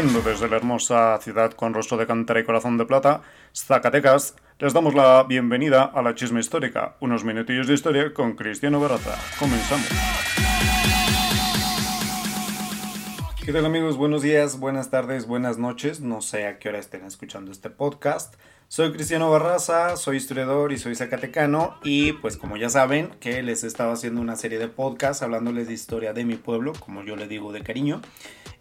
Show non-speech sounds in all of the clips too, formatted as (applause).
Transmitiendo desde la hermosa ciudad con rostro de cantera y corazón de plata, Zacatecas, les damos la bienvenida a la chisma histórica, unos minutillos de historia con Cristiano Barraza. Comenzamos. ¿Qué tal amigos? Buenos días, buenas tardes, buenas noches. No sé a qué hora estén escuchando este podcast. Soy Cristiano Barraza, soy historiador y soy zacatecano y pues como ya saben que les estaba haciendo una serie de podcasts hablándoles de historia de mi pueblo, como yo le digo de cariño,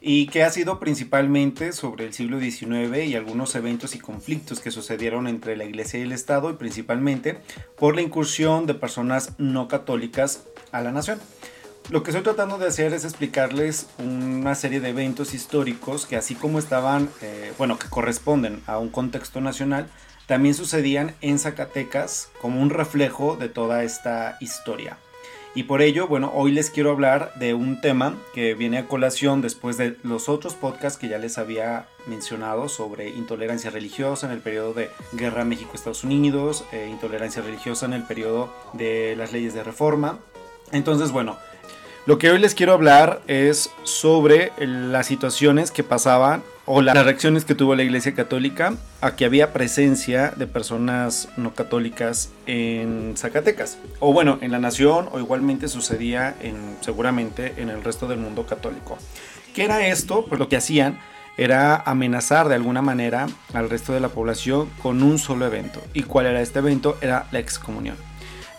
y que ha sido principalmente sobre el siglo XIX y algunos eventos y conflictos que sucedieron entre la iglesia y el Estado y principalmente por la incursión de personas no católicas a la nación. Lo que estoy tratando de hacer es explicarles una serie de eventos históricos que así como estaban, eh, bueno, que corresponden a un contexto nacional, también sucedían en Zacatecas como un reflejo de toda esta historia. Y por ello, bueno, hoy les quiero hablar de un tema que viene a colación después de los otros podcasts que ya les había mencionado sobre intolerancia religiosa en el periodo de Guerra México-Estados Unidos, eh, intolerancia religiosa en el periodo de las leyes de reforma. Entonces, bueno, lo que hoy les quiero hablar es sobre las situaciones que pasaban o las reacciones que tuvo la Iglesia Católica a que había presencia de personas no católicas en Zacatecas. O bueno, en la nación o igualmente sucedía en, seguramente en el resto del mundo católico. ¿Qué era esto? Pues lo que hacían era amenazar de alguna manera al resto de la población con un solo evento. ¿Y cuál era este evento? Era la excomunión.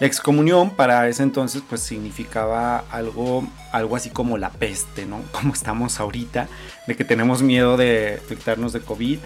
La excomunión para ese entonces pues significaba algo, algo así como la peste, ¿no? (laughs) Como estamos ahorita, de que tenemos miedo de infectarnos de COVID.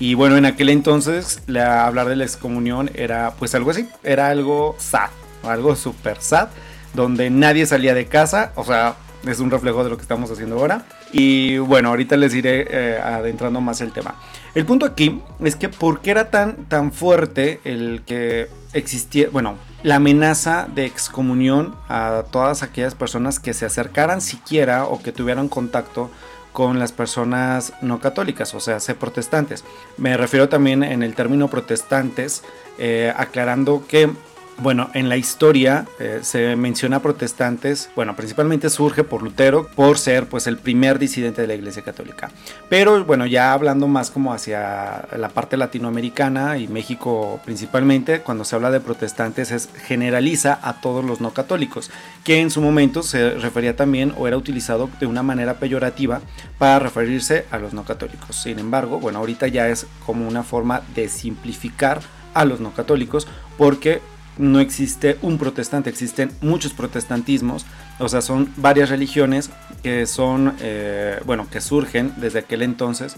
Y bueno, en aquel entonces la, hablar de la excomunión era pues algo así, era algo sad, algo super sad, donde nadie salía de casa, o sea, es un reflejo de lo que estamos haciendo ahora. Y bueno, ahorita les iré eh, adentrando más el tema. El punto aquí es que por qué era tan, tan fuerte el que existía, bueno, la amenaza de excomunión a todas aquellas personas que se acercaran siquiera o que tuvieran contacto con las personas no católicas, o sea, ser protestantes. Me refiero también en el término protestantes, eh, aclarando que bueno, en la historia eh, se menciona protestantes, bueno, principalmente surge por Lutero, por ser pues el primer disidente de la Iglesia Católica. Pero bueno, ya hablando más como hacia la parte latinoamericana y México principalmente, cuando se habla de protestantes es generaliza a todos los no católicos, que en su momento se refería también o era utilizado de una manera peyorativa para referirse a los no católicos. Sin embargo, bueno, ahorita ya es como una forma de simplificar a los no católicos porque no existe un protestante, existen muchos protestantismos, o sea, son varias religiones que son, eh, bueno, que surgen desde aquel entonces,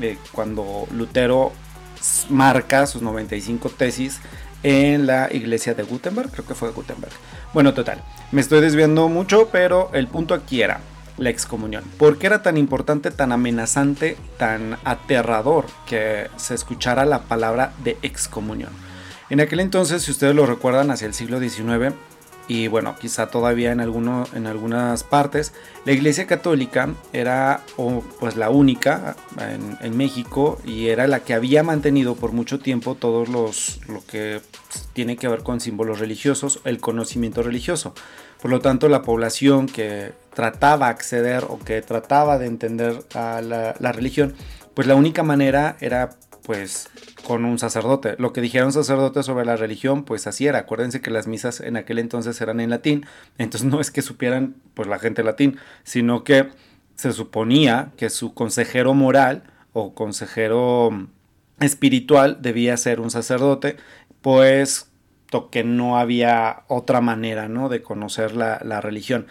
eh, cuando Lutero marca sus 95 tesis en la iglesia de Gutenberg, creo que fue Gutenberg. Bueno, total, me estoy desviando mucho, pero el punto aquí era la excomunión. ¿Por qué era tan importante, tan amenazante, tan aterrador que se escuchara la palabra de excomunión? En aquel entonces, si ustedes lo recuerdan, hacia el siglo XIX, y bueno, quizá todavía en, alguno, en algunas partes, la Iglesia Católica era pues la única en, México y era la que había mantenido por mucho tiempo todos los lo que tiene que ver con símbolos religiosos, el conocimiento religioso. Por lo tanto, la población que trataba de acceder o que trataba de entender a la, la religión, pues la única manera era pues con un sacerdote. Lo que dijeron sacerdotes sobre la religión, pues así era. Acuérdense que las misas en aquel entonces eran en latín, entonces no es que supieran pues la gente latín, sino que se suponía que su consejero moral o consejero espiritual debía ser un sacerdote, pues que no había otra manera ¿no? de conocer la, la religión.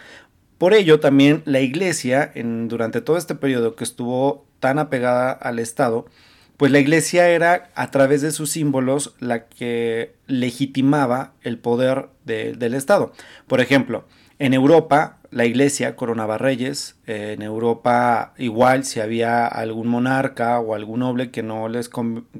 Por ello también la iglesia, en, durante todo este periodo que estuvo tan apegada al Estado, pues la iglesia era a través de sus símbolos la que legitimaba el poder del Estado. Por ejemplo, en Europa la iglesia coronaba reyes, en Europa igual si había algún monarca o algún noble que no les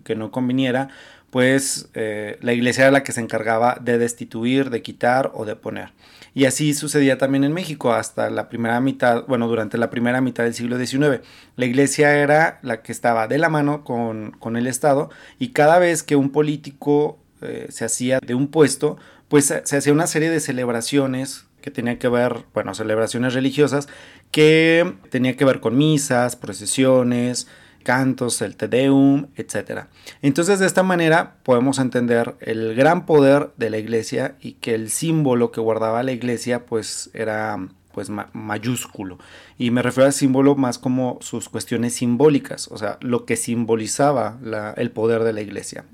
que no conviniera, pues eh, la iglesia era la que se encargaba de destituir, de quitar o de poner. Y así sucedía también en México hasta la primera mitad, bueno, durante la primera mitad del siglo XIX. La iglesia era la que estaba de la mano con, el Estado y cada vez que un político eh, se hacía de un puesto, pues se hacía una serie de celebraciones que tenía que ver, bueno, celebraciones religiosas, que tenía que ver con misas, procesiones, cantos, el Te Deum, etc. Entonces de esta manera podemos entender el gran poder de la iglesia y que el símbolo que guardaba la iglesia pues era pues mayúsculo y me refiero al símbolo más como sus cuestiones simbólicas, o sea, lo que simbolizaba el poder de la iglesia.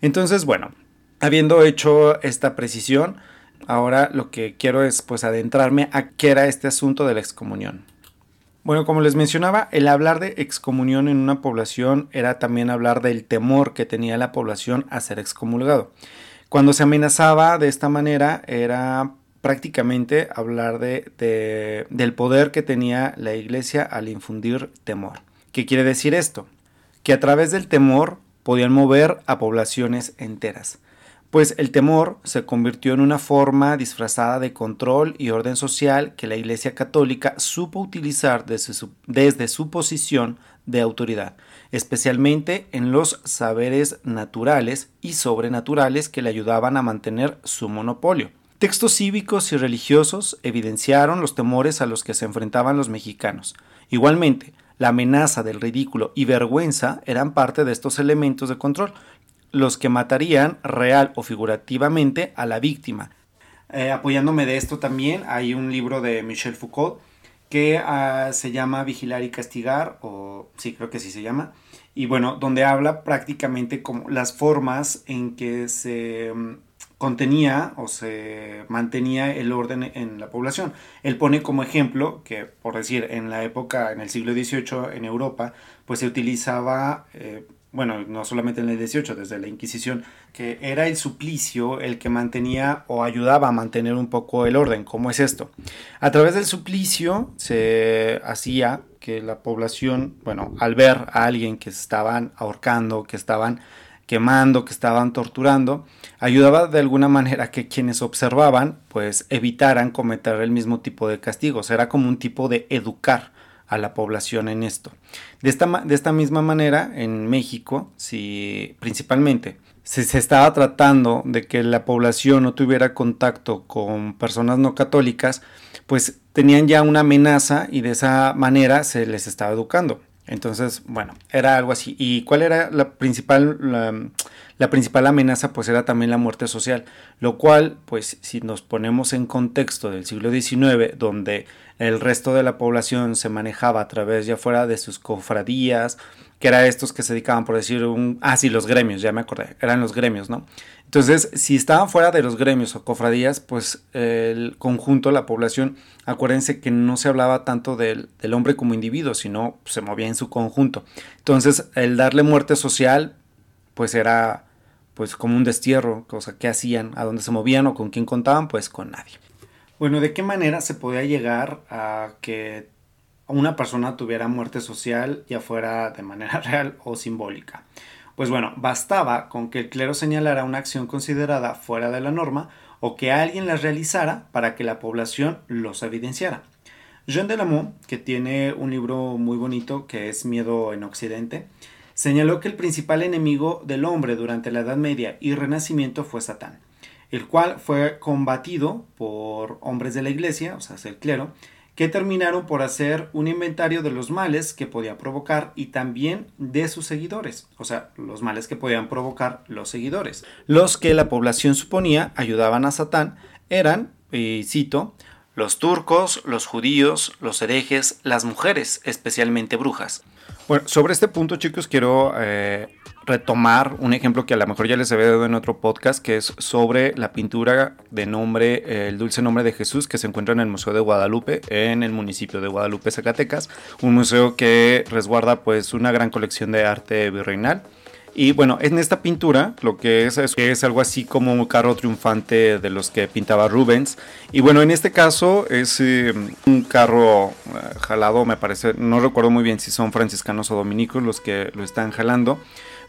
Entonces, bueno, habiendo hecho esta precisión, ahora lo que quiero es pues adentrarme a qué era este asunto de la excomunión. Bueno, como les mencionaba, el hablar de excomunión en una población era también hablar del temor que tenía la población a ser excomulgado. Cuando se amenazaba de esta manera era prácticamente hablar de, del poder que tenía la iglesia al infundir temor. ¿Qué quiere decir esto? Que a través del temor podían mover a poblaciones enteras pues el temor se convirtió en una forma disfrazada de control y orden social que la Iglesia Católica supo utilizar desde su, desde su, posición de autoridad, especialmente en los saberes naturales y sobrenaturales que le ayudaban a mantener su monopolio. Textos cívicos y religiosos evidenciaron los temores a los que se enfrentaban los mexicanos. Igualmente, la amenaza del ridículo y vergüenza eran parte de estos elementos de control, los que matarían real o figurativamente a la víctima. Eh, apoyándome de esto también hay un libro de Michel Foucault que ah, se llama Vigilar y Castigar, o sí, creo que sí se llama, y bueno, donde habla prácticamente como las formas en que se mm, contenía o se mantenía el orden en la población. Él pone como ejemplo que, por decir, en la época, en el siglo XVIII en Europa, pues se utilizaba... Eh, bueno, no solamente en el 18, desde la Inquisición, que era el suplicio el que mantenía o ayudaba a mantener un poco el orden. ¿Cómo es esto? A través del suplicio se hacía que la población, bueno, al ver a alguien que estaban ahorcando, que estaban quemando, que estaban torturando, ayudaba de alguna manera que quienes observaban, pues evitaran cometer el mismo tipo de castigos. Era como un tipo de educar a la población en esto. De esta, de esta misma manera, en México, si principalmente si se estaba tratando de que la población no tuviera contacto con personas no católicas, pues tenían ya una amenaza y de esa manera se les estaba educando. Entonces, bueno, era algo así. ¿Y cuál era la principal, la, principal amenaza? Pues era también la muerte social, lo cual, pues si nos ponemos en contexto del siglo XIX, donde el resto de la población se manejaba a través ya fuera de sus cofradías, que eran estos que se dedicaban, por decir, un... Ah, sí, los gremios, ya me acordé, eran los gremios, ¿no? Entonces, si estaban fuera de los gremios o cofradías, pues el conjunto, la población, acuérdense que no se hablaba tanto del, hombre como individuo, sino se movía en su conjunto. Entonces, el darle muerte social, pues era pues como un destierro, cosa que hacían, a dónde se movían o con quién contaban, pues con nadie. Bueno, ¿de qué manera se podía llegar a que una persona tuviera muerte social, ya fuera de manera (laughs) real o simbólica? Pues bueno, bastaba con que el clero señalara una acción considerada fuera de la norma o que alguien la realizara para que la población los evidenciara. Jean Delamont, que tiene un libro muy bonito que es Miedo en Occidente, señaló que el principal enemigo del hombre durante la Edad Media y Renacimiento fue Satán, el cual fue combatido por hombres de la Iglesia, o sea, el clero, que terminaron por hacer un inventario de los males que podía provocar y también de sus seguidores, o sea, los males que podían provocar los seguidores. Los que la población suponía ayudaban a Satán eran, y cito, los turcos, los judíos, los herejes, las mujeres, especialmente brujas. Bueno, sobre este punto, chicos, quiero eh, retomar un ejemplo que a lo mejor ya les había dado en otro podcast, que es sobre la pintura de nombre, eh, el dulce nombre de Jesús, que se encuentra en el Museo de Guadalupe, en el municipio de Guadalupe, Zacatecas, un museo que resguarda pues una gran colección de arte virreinal. Y bueno, en esta pintura lo que es es, algo así como un carro triunfante de los que pintaba Rubens. Y bueno, en este caso es eh, un carro eh, jalado, me parece, no recuerdo muy bien si son franciscanos o dominicos los que lo están jalando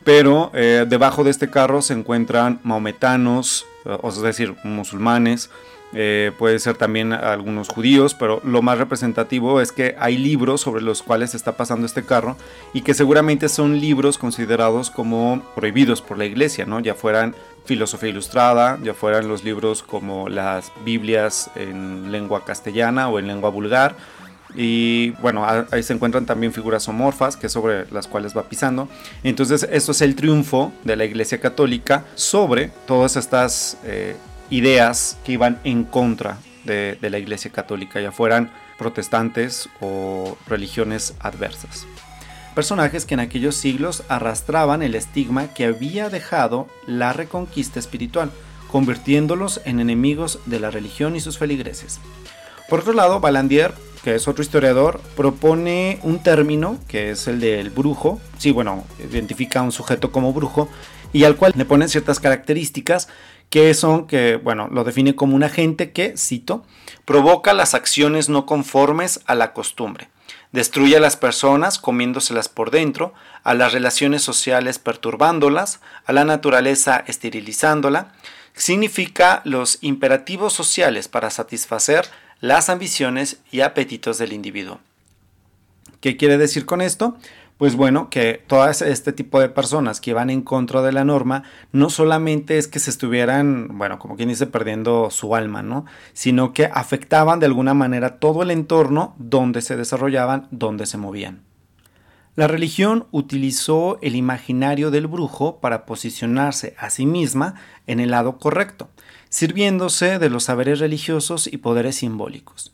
pero eh, debajo de este carro se encuentran maometanos, es decir, musulmanes, eh, puede ser también algunos judíos, pero lo más representativo es que hay libros sobre los cuales está pasando este carro y que seguramente son libros considerados como prohibidos por la iglesia, ¿no? ya fueran filosofía ilustrada, ya fueran los libros como las Biblias en lengua castellana o en lengua vulgar. Y bueno, ahí se encuentran también figuras homorfas, que es sobre las cuales va pisando. Entonces, esto es el triunfo de la Iglesia Católica sobre todas estas eh, ideas que iban en contra de, la Iglesia Católica, ya fueran protestantes o religiones adversas personajes que en aquellos siglos arrastraban el estigma que había dejado la reconquista espiritual, convirtiéndolos en enemigos de la religión y sus feligreses. Por otro lado, Balandier, que es otro historiador, propone un término que es el del brujo, sí, bueno, identifica a un sujeto como brujo, y al cual le ponen ciertas características que son que, bueno, lo define como un agente que, cito, provoca las acciones no conformes a la costumbre, Destruye a las personas comiéndoselas por dentro, a las relaciones sociales perturbándolas, a la naturaleza esterilizándola. Significa los imperativos sociales para satisfacer las ambiciones y apetitos del individuo. ¿Qué quiere decir con esto? Pues bueno, que todas este tipo de personas que van en contra de la norma, no solamente es que se estuvieran, bueno, como quien dice, perdiendo su alma, ¿no? Sino que afectaban de alguna manera todo el entorno donde se desarrollaban, donde se movían. La religión utilizó el imaginario del brujo para posicionarse a sí misma en el lado correcto, sirviéndose de los saberes religiosos y poderes simbólicos.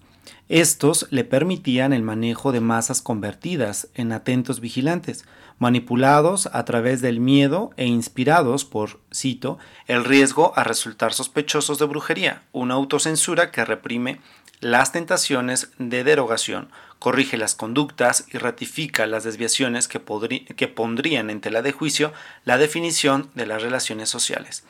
Estos le permitían el manejo de masas convertidas en atentos vigilantes, manipulados a través del miedo e inspirados por, cito, el riesgo a resultar sospechosos de brujería, una autocensura que reprime las tentaciones de derogación, corrige las conductas y ratifica las desviaciones que, que pondrían en tela de juicio la definición de las relaciones sociales.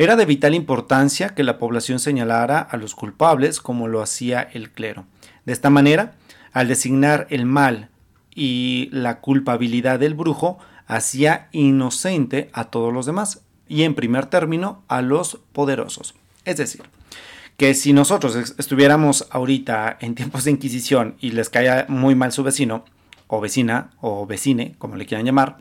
Era de vital importancia que la población señalara a los culpables como lo hacía el clero. De esta manera, al designar el mal y la culpabilidad del brujo, hacía inocente a todos los demás y en primer término a los poderosos. Es decir, que si nosotros estuviéramos ahorita en tiempos de Inquisición y les caía muy mal su vecino, o vecina, o vecine, como le quieran llamar,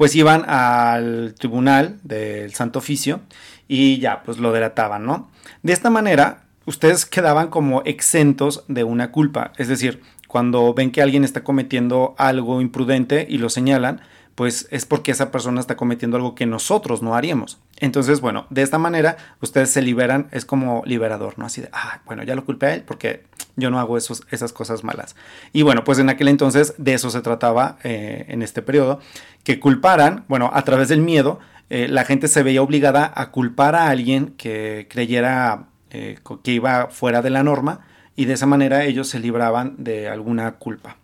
pues iban al tribunal del Santo Oficio y ya, pues lo delataban, ¿no? De esta manera, ustedes quedaban como exentos de una culpa, es decir, cuando ven que alguien está cometiendo algo imprudente y lo señalan, pues es porque esa persona está cometiendo algo que nosotros no haríamos. Entonces, bueno, de esta manera ustedes se liberan, es como liberador, ¿no? Así de, ah, bueno, ya lo culpé a él porque yo no hago esos, esas cosas malas. Y bueno, pues en aquel entonces de eso se trataba eh, en este periodo, que culparan, bueno, a través del miedo, eh, la gente se veía obligada a culpar a alguien que creyera eh, que iba fuera de la norma y de esa manera ellos se libraban de alguna culpa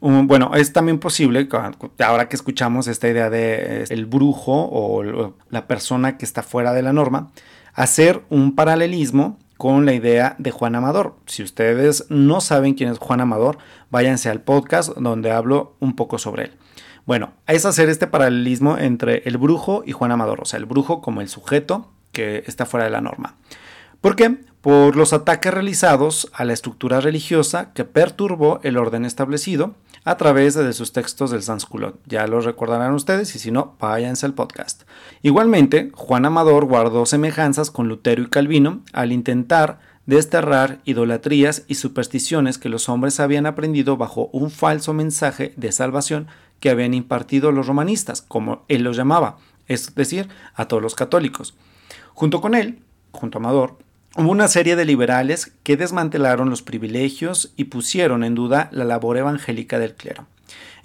bueno, es también posible, ahora que escuchamos esta idea de el brujo o la persona que está fuera de la norma, hacer un paralelismo con la idea de Juan Amador. Si ustedes no saben quién es Juan Amador, váyanse al podcast donde hablo un poco sobre él. Bueno, es hacer este paralelismo entre el brujo y Juan Amador, o sea, el brujo como el sujeto que está fuera de la norma. ¿Por qué? Por los ataques realizados a la estructura religiosa que perturbó el orden establecido a través de sus textos del Sansculot. Ya lo recordarán ustedes y si no, váyanse al podcast. Igualmente, Juan Amador guardó semejanzas con Lutero y Calvino al intentar desterrar idolatrías y supersticiones que los hombres habían aprendido bajo un falso mensaje de salvación que habían impartido los romanistas, como él los llamaba, es decir, a todos los católicos. Junto con él, junto a Amador, Hubo una serie de liberales que desmantelaron los privilegios y pusieron en duda la labor evangélica del clero.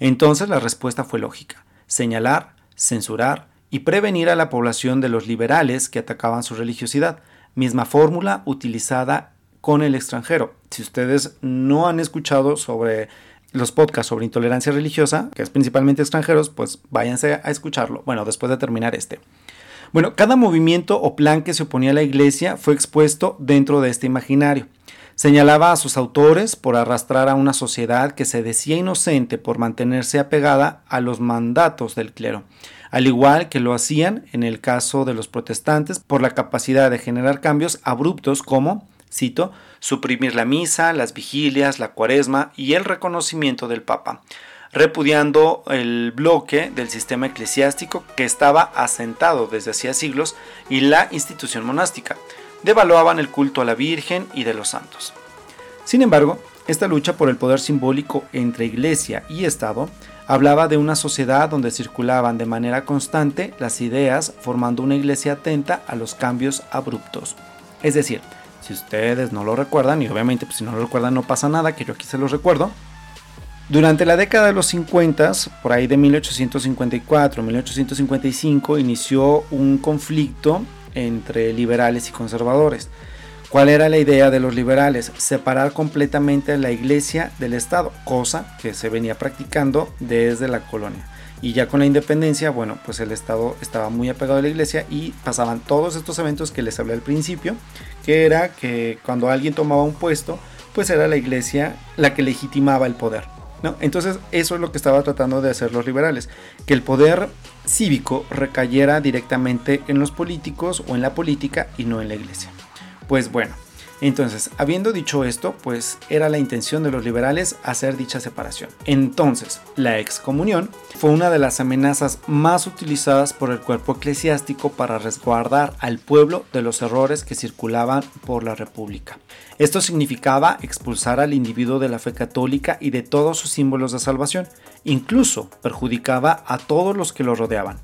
Entonces la respuesta fue lógica, señalar, censurar y prevenir a la población de los liberales que atacaban su religiosidad, misma fórmula utilizada con el extranjero. Si ustedes no han escuchado sobre los podcasts sobre intolerancia religiosa, que es principalmente extranjeros, pues váyanse a escucharlo. Bueno, después de terminar este. Bueno, cada movimiento o plan que se oponía a la iglesia fue expuesto dentro de este imaginario. Señalaba a sus autores por arrastrar a una sociedad que se decía inocente por mantenerse apegada a los mandatos del clero, al igual que lo hacían en el caso de los protestantes por la capacidad de generar cambios abruptos como, cito, suprimir la misa, las vigilias, la cuaresma y el reconocimiento del Papa, repudiando el bloque del sistema eclesiástico que estaba asentado desde hacía siglos y la institución monástica. Devaluaban el culto a la Virgen y de los santos. Sin embargo, esta lucha por el poder simbólico entre iglesia y Estado hablaba de una sociedad donde circulaban de manera constante las ideas formando una iglesia atenta a los cambios abruptos. Es decir, si ustedes no lo recuerdan, y obviamente pues, si no lo recuerdan no pasa nada, que yo aquí se los recuerdo, durante la década de los 50, por ahí de 1854-1855, inició un conflicto entre liberales y conservadores. ¿Cuál era la idea de los liberales? Separar completamente la iglesia del Estado, cosa que se venía practicando desde la colonia. Y ya con la independencia, bueno, pues el Estado estaba muy apegado a la iglesia y pasaban todos estos eventos que les hablé al principio, que era que cuando alguien tomaba un puesto, pues era la iglesia la que legitimaba el poder. ¿No? Entonces eso es lo que estaba tratando de hacer los liberales, que el poder cívico recayera directamente en los políticos o en la política y no en la iglesia. Pues bueno, entonces, habiendo dicho esto, pues era la intención de los liberales hacer dicha separación. Entonces, la excomunión fue una de las amenazas más utilizadas por el cuerpo eclesiástico para resguardar al pueblo de los errores que circulaban por la República. Esto significaba expulsar al individuo de la fe católica y de todos sus símbolos de salvación, incluso perjudicaba a todos los que lo rodeaban.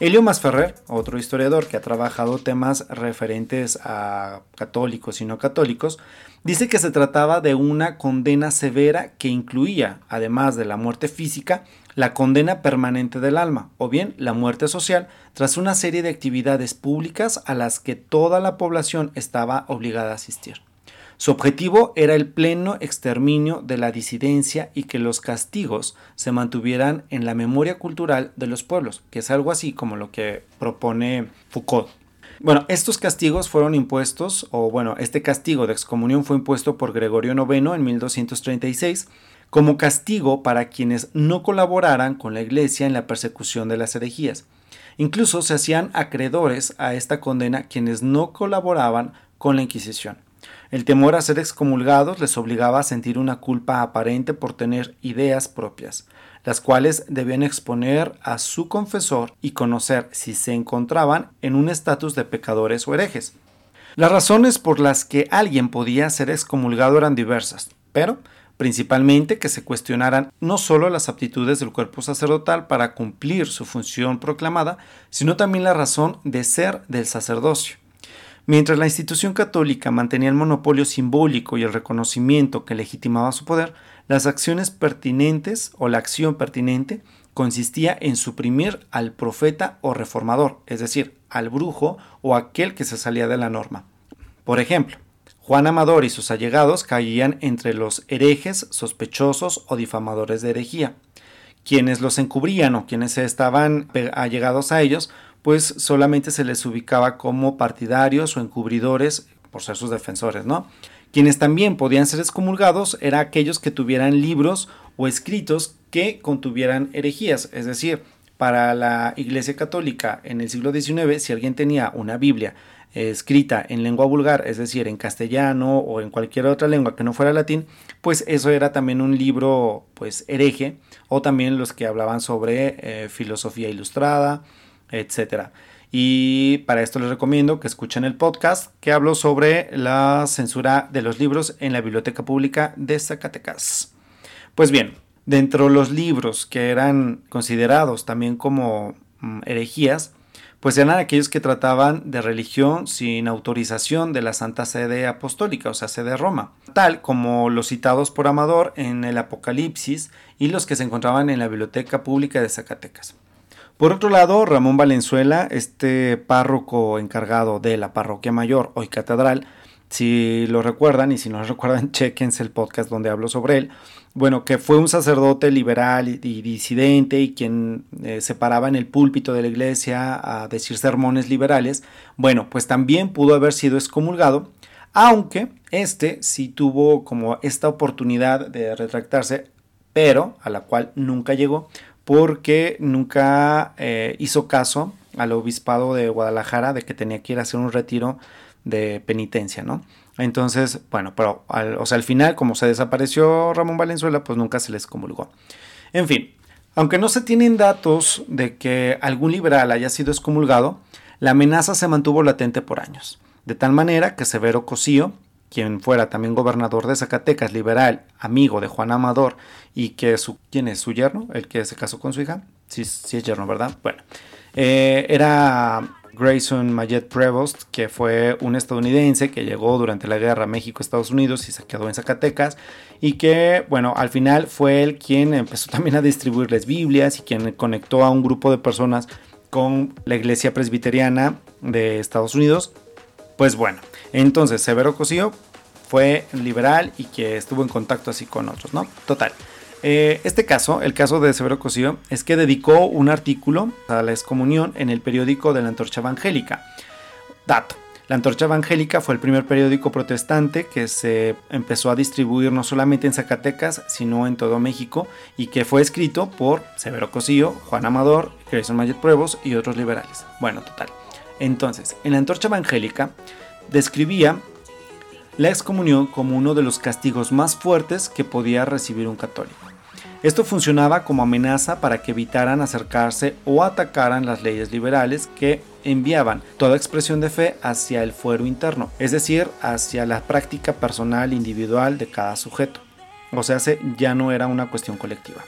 Elio Masferrer, otro historiador que ha trabajado temas referentes a católicos y no católicos, dice que se trataba de una condena severa que incluía, además de la muerte física, la condena permanente del alma, o bien la muerte social, tras una serie de actividades públicas a las que toda la población estaba obligada a asistir. Su objetivo era el pleno exterminio de la disidencia y que los castigos se mantuvieran en la memoria cultural de los pueblos, que es algo así como lo que propone Foucault. Bueno, estos castigos fueron impuestos, o bueno, este castigo de excomunión fue impuesto por Gregorio IX en 1236 como castigo para quienes no colaboraran con la Iglesia en la persecución de las herejías. Incluso se hacían acreedores a esta condena quienes no colaboraban con la Inquisición. El temor a ser excomulgados les obligaba a sentir una culpa aparente por tener ideas propias, las cuales debían exponer a su confesor y conocer si se encontraban en un estatus de pecadores o herejes. Las razones por las que alguien podía ser excomulgado eran diversas, pero principalmente que se cuestionaran no solo las aptitudes del cuerpo sacerdotal para cumplir su función proclamada, sino también la razón de ser del sacerdocio. Mientras la institución católica mantenía el monopolio simbólico y el reconocimiento que legitimaba su poder, las acciones pertinentes o la acción pertinente consistía en suprimir al profeta o reformador, es decir, al brujo o aquel que se salía de la norma. Por ejemplo, Juan Amador y sus allegados caían entre los herejes, sospechosos o difamadores de herejía. Quienes los encubrían o quienes estaban allegados a ellos pues solamente se les ubicaba como partidarios o encubridores por ser sus defensores, ¿no? Quienes también podían ser excomulgados eran aquellos que tuvieran libros o escritos que contuvieran herejías, es decir, para la Iglesia Católica en el siglo XIX, si alguien tenía una Biblia escrita en lengua vulgar, es decir, en castellano o en cualquier otra lengua que no fuera latín, pues eso era también un libro pues hereje, o también los que hablaban sobre eh, filosofía ilustrada, etcétera. Y para esto les recomiendo que escuchen el podcast que hablo sobre la censura de los libros en la Biblioteca Pública de Zacatecas. Pues bien, dentro de los libros que eran considerados también como mm, herejías, pues eran aquellos que trataban de religión sin autorización de la Santa Sede Apostólica, o sea, sede Roma, tal como los citados por Amador en el Apocalipsis y los que se encontraban en la Biblioteca Pública de Zacatecas. Por otro lado, Ramón Valenzuela, este párroco encargado de la parroquia mayor, hoy catedral, si lo recuerdan y si no lo (laughs) recuerdan, chequense el podcast donde hablo sobre él. Bueno, que fue un sacerdote liberal y, disidente y quien eh, se paraba en el púlpito de la iglesia a decir sermones liberales. Bueno, pues también pudo haber sido excomulgado, aunque este sí tuvo como esta oportunidad de retractarse, pero a la cual nunca llegó porque nunca eh, hizo caso al obispado de Guadalajara de que tenía que ir a hacer un retiro de penitencia, ¿no? Entonces, bueno, pero al, o sea, al final, como se desapareció Ramón Valenzuela, pues nunca se les comulgó. En fin, aunque no se tienen datos de que algún liberal haya sido excomulgado, la amenaza se mantuvo latente por años, de tal manera que Severo Cosío, quien fuera también gobernador de Zacatecas, liberal, amigo de Juan Amador, y que su, ¿quién es su yerno? El que se casó con su hija. Sí, sí es yerno, ¿verdad? Bueno, eh, era Grayson Mayet Prevost, que fue un estadounidense que llegó durante la guerra México-Estados Unidos y se quedó en Zacatecas y que, bueno, al final fue él quien empezó también a distribuirles Biblias y quien conectó a un grupo de personas con la iglesia presbiteriana de Estados Unidos. Pues bueno, entonces Severo Cosío fue liberal y que estuvo en contacto así con otros, ¿no? Total. Eh, este caso, el caso de Severo Cosío, es que dedicó un artículo a la excomunión en el periódico de la Antorcha Evangélica. Dato. La Antorcha Evangélica fue el primer periódico protestante que se empezó a distribuir no solamente en Zacatecas, sino en todo México, y que fue escrito por Severo Cosío, Juan Amador, Grayson Mayet Pruebos y otros liberales. Bueno, total. Entonces, en la Antorcha Evangélica describía la excomunión como uno de los castigos más fuertes que podía recibir un católico. Esto funcionaba como amenaza para que evitaran acercarse o atacaran las leyes liberales que enviaban toda expresión de fe hacia el fuero interno, es decir, hacia la práctica personal individual de cada sujeto. O sea, ya no era una cuestión colectiva.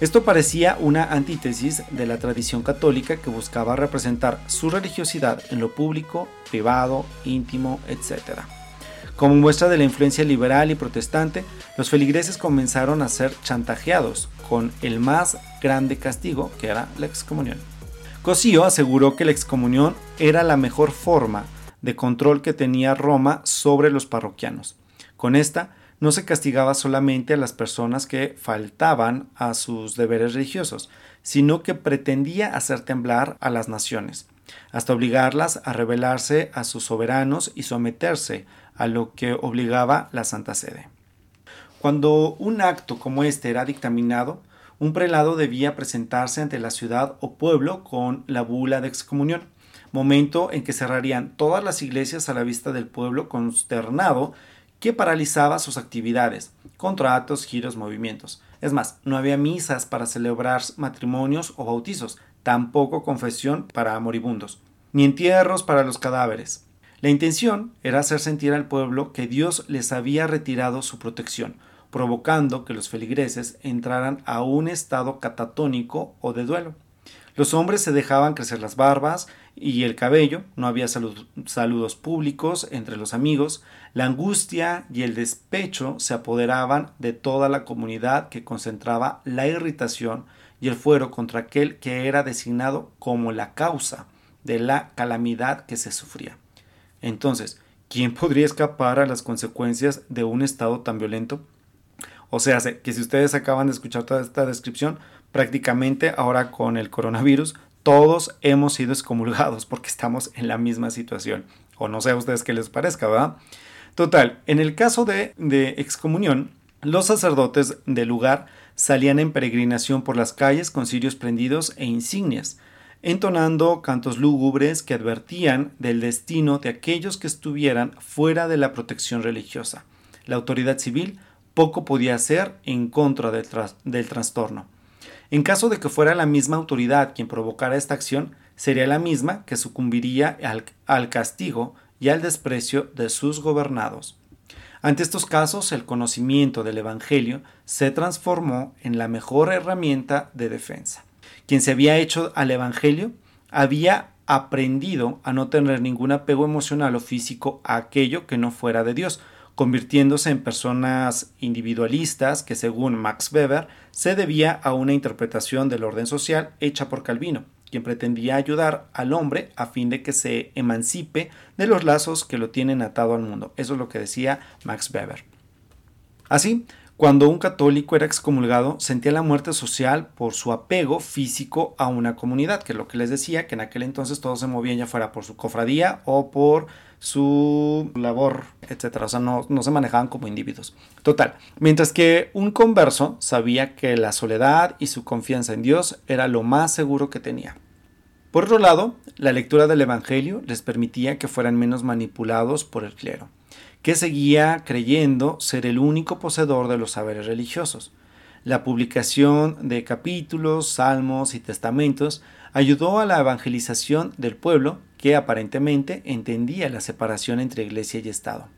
Esto parecía una antítesis de la tradición católica que buscaba representar su religiosidad en lo público, privado, íntimo, etc. Como muestra de la influencia liberal y protestante, los feligreses comenzaron a ser chantajeados con el más grande castigo, que era la excomunión. Cosío aseguró que la excomunión era la mejor forma de control que tenía Roma sobre los parroquianos. Con esta, no se castigaba solamente a las personas que faltaban a sus deberes religiosos, sino que pretendía hacer temblar a las naciones, hasta obligarlas a rebelarse a sus soberanos y someterse a lo que obligaba la Santa Sede. Cuando un acto como este era dictaminado, un prelado debía presentarse ante la ciudad o pueblo con la bula de excomunión, momento en que cerrarían todas las iglesias a la vista del pueblo consternado que paralizaba sus actividades, contratos, giros, movimientos. Es más, no había misas para celebrar matrimonios o bautizos, tampoco confesión para moribundos, ni entierros para los cadáveres. La intención era hacer sentir al pueblo que Dios les había retirado su protección, provocando que los feligreses entraran a un estado catatónico o de duelo. Los hombres se dejaban crecer las barbas y el cabello, no había saludos públicos entre los amigos, la angustia y el despecho se apoderaban de toda la comunidad que concentraba la irritación y el fuero contra aquel que era designado como la causa de la calamidad que se sufría. Entonces, ¿quién podría escapar a las consecuencias de un estado tan violento? O sea, que si ustedes acaban de escuchar toda esta descripción, prácticamente ahora con el coronavirus, todos hemos sido excomulgados porque estamos en la misma situación. O no sé a ustedes qué les parezca, ¿verdad? Total, en el caso de, de excomunión, los sacerdotes del lugar salían en peregrinación por las calles con cirios prendidos e insignias, entonando cantos lúgubres que advertían del destino de aquellos que estuvieran fuera de la protección religiosa. La autoridad civil poco podía hacer en contra del, del trastorno. En caso de que fuera la misma autoridad quien provocara esta acción, sería la misma que sucumbiría al, al castigo y al desprecio de sus gobernados. Ante estos casos, el conocimiento del Evangelio se transformó en la mejor herramienta de defensa quien se había hecho al Evangelio, había aprendido a no tener ningún apego emocional o físico a aquello que no fuera de Dios, convirtiéndose en personas individualistas que según Max Weber se debía a una interpretación del orden social hecha por Calvino, quien pretendía ayudar al hombre a fin de que se emancipe de los lazos que lo tienen atado al mundo. Eso es lo que decía Max Weber. Así, cuando un católico era excomulgado, sentía la muerte social por su apego físico a una comunidad, que es lo que les decía, que en aquel entonces todos se movían ya fuera por su cofradía o por su labor, etcétera. O sea, no, no se manejaban como individuos. Total. Mientras que un converso sabía que la soledad y su confianza en Dios era lo más seguro que tenía. Por otro lado, la lectura del Evangelio les permitía que fueran menos manipulados por el clero que seguía creyendo ser el único poseedor de los saberes religiosos. la publicación de capítulos, salmos y testamentos ayudó a la evangelización del pueblo que aparentemente entendía la separación entre iglesia y Estado.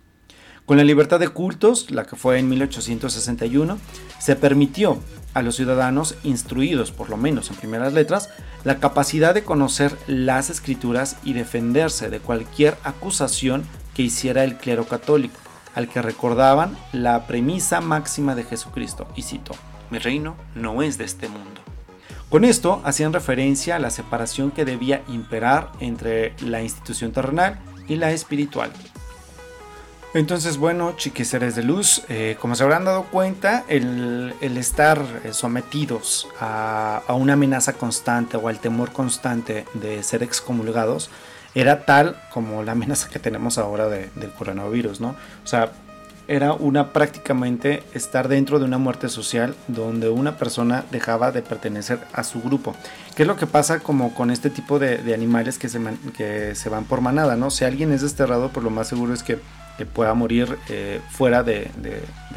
Con la libertad de cultos, la que fue en 1861, se permitió a los ciudadanos instruidos, por lo menos en primeras letras, la capacidad de conocer las escrituras y defenderse de cualquier acusación que hiciera el clero católico, al que recordaban la premisa máxima de Jesucristo, y cito, mi reino no es de este mundo. Con esto hacían referencia a la separación que debía imperar entre la institución terrenal y la espiritual, entonces, bueno, chiquis seres de luz, eh, como se habrán dado cuenta, el, estar eh, sometidos a, una amenaza constante o al temor constante de ser excomulgados era tal como la amenaza que tenemos ahora del coronavirus, ¿no? O sea, era una prácticamente estar dentro de una muerte social donde una persona dejaba de pertenecer a su grupo. ¿Qué es lo que pasa como con este tipo de, animales que se, que se van por manada, ¿no? Si alguien es desterrado, por lo más seguro es que pueda morir eh, fuera de,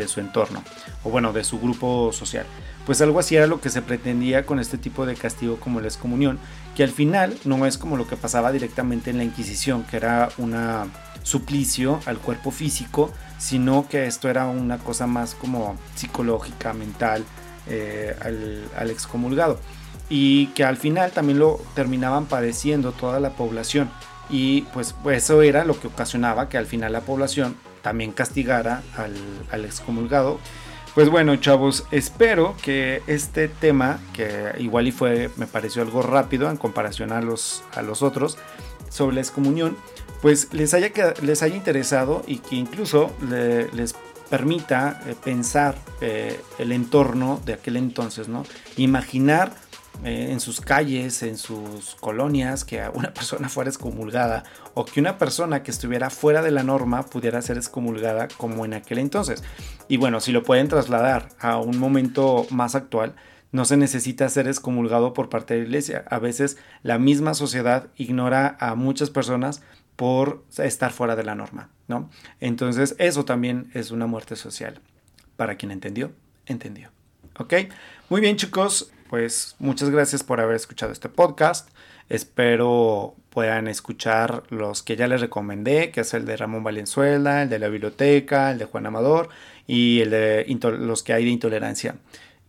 su entorno o bueno de su grupo social pues algo así era lo que se pretendía con este tipo de castigo como la excomunión que al final no es como lo que pasaba directamente en la inquisición que era un suplicio al cuerpo físico sino que esto era una cosa más como psicológica mental eh, al, al excomulgado y que al final también lo terminaban padeciendo toda la población y pues, eso era lo que ocasionaba que al final la población también castigara al, excomulgado. Pues bueno, chavos, espero que este tema, que igual y fue, me pareció algo rápido en comparación a los, a los otros, sobre la excomunión, pues les haya, les haya interesado y que incluso les permita eh, pensar eh, el entorno de aquel entonces, ¿no? Imaginar eh, en sus calles, en sus colonias, que una (laughs) persona fuera excomulgada o que una persona que estuviera fuera de la norma pudiera ser excomulgada como en aquel entonces. Y bueno, si lo pueden trasladar a un momento más actual, no se necesita ser excomulgado por parte de la iglesia. A veces la misma sociedad ignora a muchas personas por estar fuera de la norma, ¿no? Entonces eso también es una muerte social. Para quien entendió, entendió. ¿Ok? Muy bien chicos, pues muchas gracias por haber escuchado este podcast. Espero puedan escuchar los que ya les recomendé, que es el de Ramón Valenzuela, el de la biblioteca, el de Juan Amador y el de los que hay de intolerancia.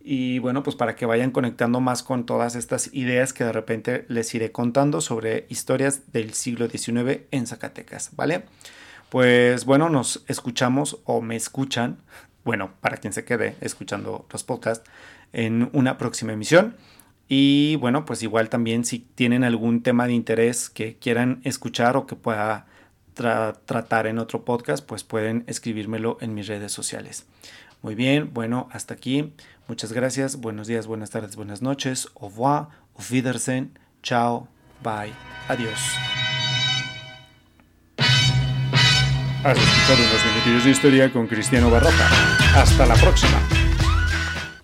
Y bueno, pues para que vayan conectando más con todas estas ideas que de repente les iré contando sobre historias del siglo XIX en Zacatecas, ¿vale? Pues bueno, nos escuchamos o me escuchan, bueno, para quien se quede escuchando los podcasts, en una próxima emisión. Y bueno, pues igual también si tienen algún tema de interés que quieran escuchar o que pueda tratar en otro podcast, pues pueden escribírmelo en mis redes sociales. Muy bien, bueno, hasta aquí. Muchas gracias. Buenos días, buenas tardes, buenas noches. Au revoir, auf Wiedersehen. Chao, bye, adiós. Has escuchado unos minutillos de historia con Cristiano Barroca. Hasta la próxima.